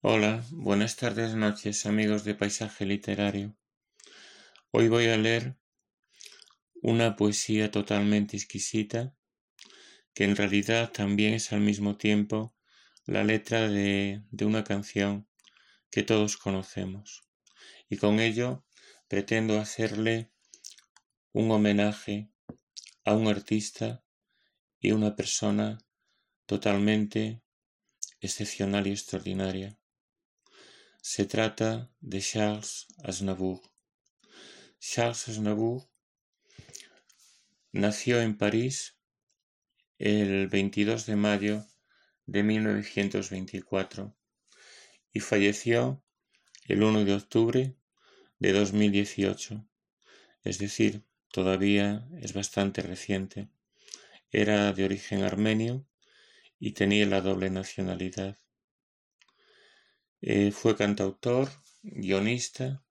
Hola, buenas tardes, noches, amigos de Paisaje Literario. Hoy voy a leer una poesía totalmente exquisita, que en realidad también es al mismo tiempo la letra de, de una canción que todos conocemos. Y con ello pretendo hacerle un homenaje a un artista y una persona totalmente excepcional y extraordinaria. Se trata de Charles Aznavour. Charles Aznavour nació en París el 22 de mayo de 1924 y falleció el 1 de octubre de 2018, es decir, todavía es bastante reciente. Era de origen armenio y tenía la doble nacionalidad. Fue cantautor, guionista,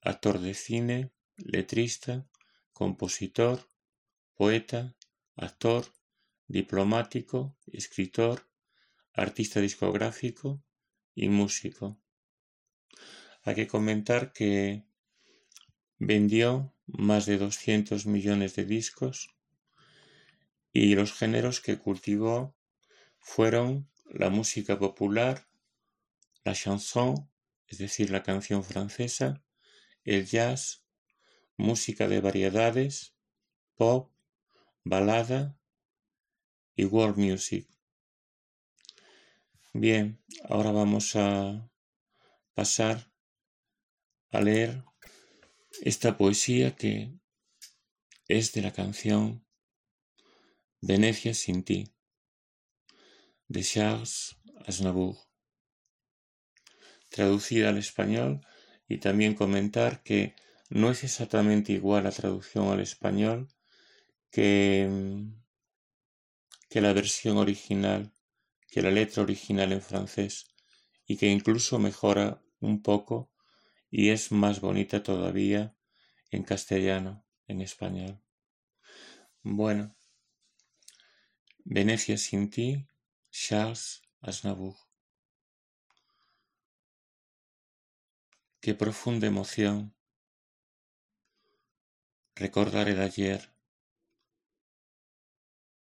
actor de cine, letrista, compositor, poeta, actor, diplomático, escritor, artista discográfico y músico. Hay que comentar que vendió más de 200 millones de discos y los géneros que cultivó fueron la música popular, la chanson, es decir, la canción francesa, el jazz, música de variedades, pop, balada y world music. Bien, ahora vamos a pasar a leer esta poesía que es de la canción Venecia sin ti de Charles Aznavour traducida al español y también comentar que no es exactamente igual la traducción al español que, que la versión original, que la letra original en francés y que incluso mejora un poco y es más bonita todavía en castellano, en español. Bueno, Venecia sin ti, Charles Aznavour. Qué profunda emoción recordar el ayer,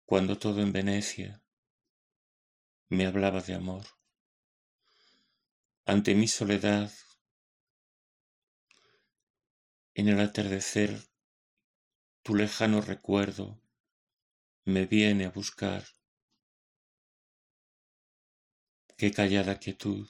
cuando todo en Venecia me hablaba de amor. Ante mi soledad, en el atardecer, tu lejano recuerdo me viene a buscar. Qué callada quietud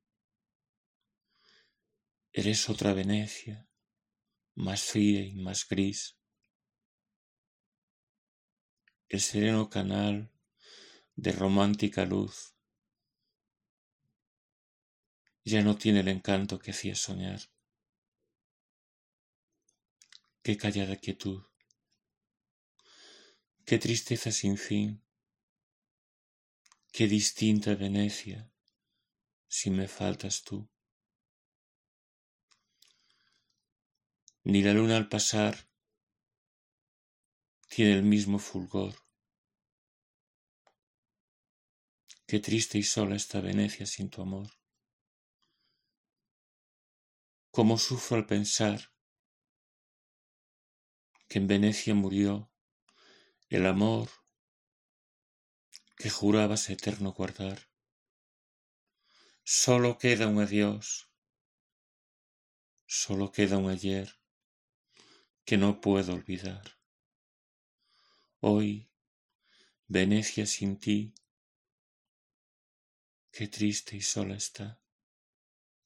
Eres otra Venecia, más fría y más gris. El sereno canal de romántica luz ya no tiene el encanto que hacía soñar. Qué callada quietud, qué tristeza sin fin, qué distinta Venecia si me faltas tú. Ni la luna al pasar tiene el mismo fulgor. Qué triste y sola está Venecia sin tu amor. Cómo sufro al pensar que en Venecia murió el amor que jurabas eterno guardar. Solo queda un adiós, solo queda un ayer que no puedo olvidar. Hoy, Venecia sin ti, qué triste y sola está.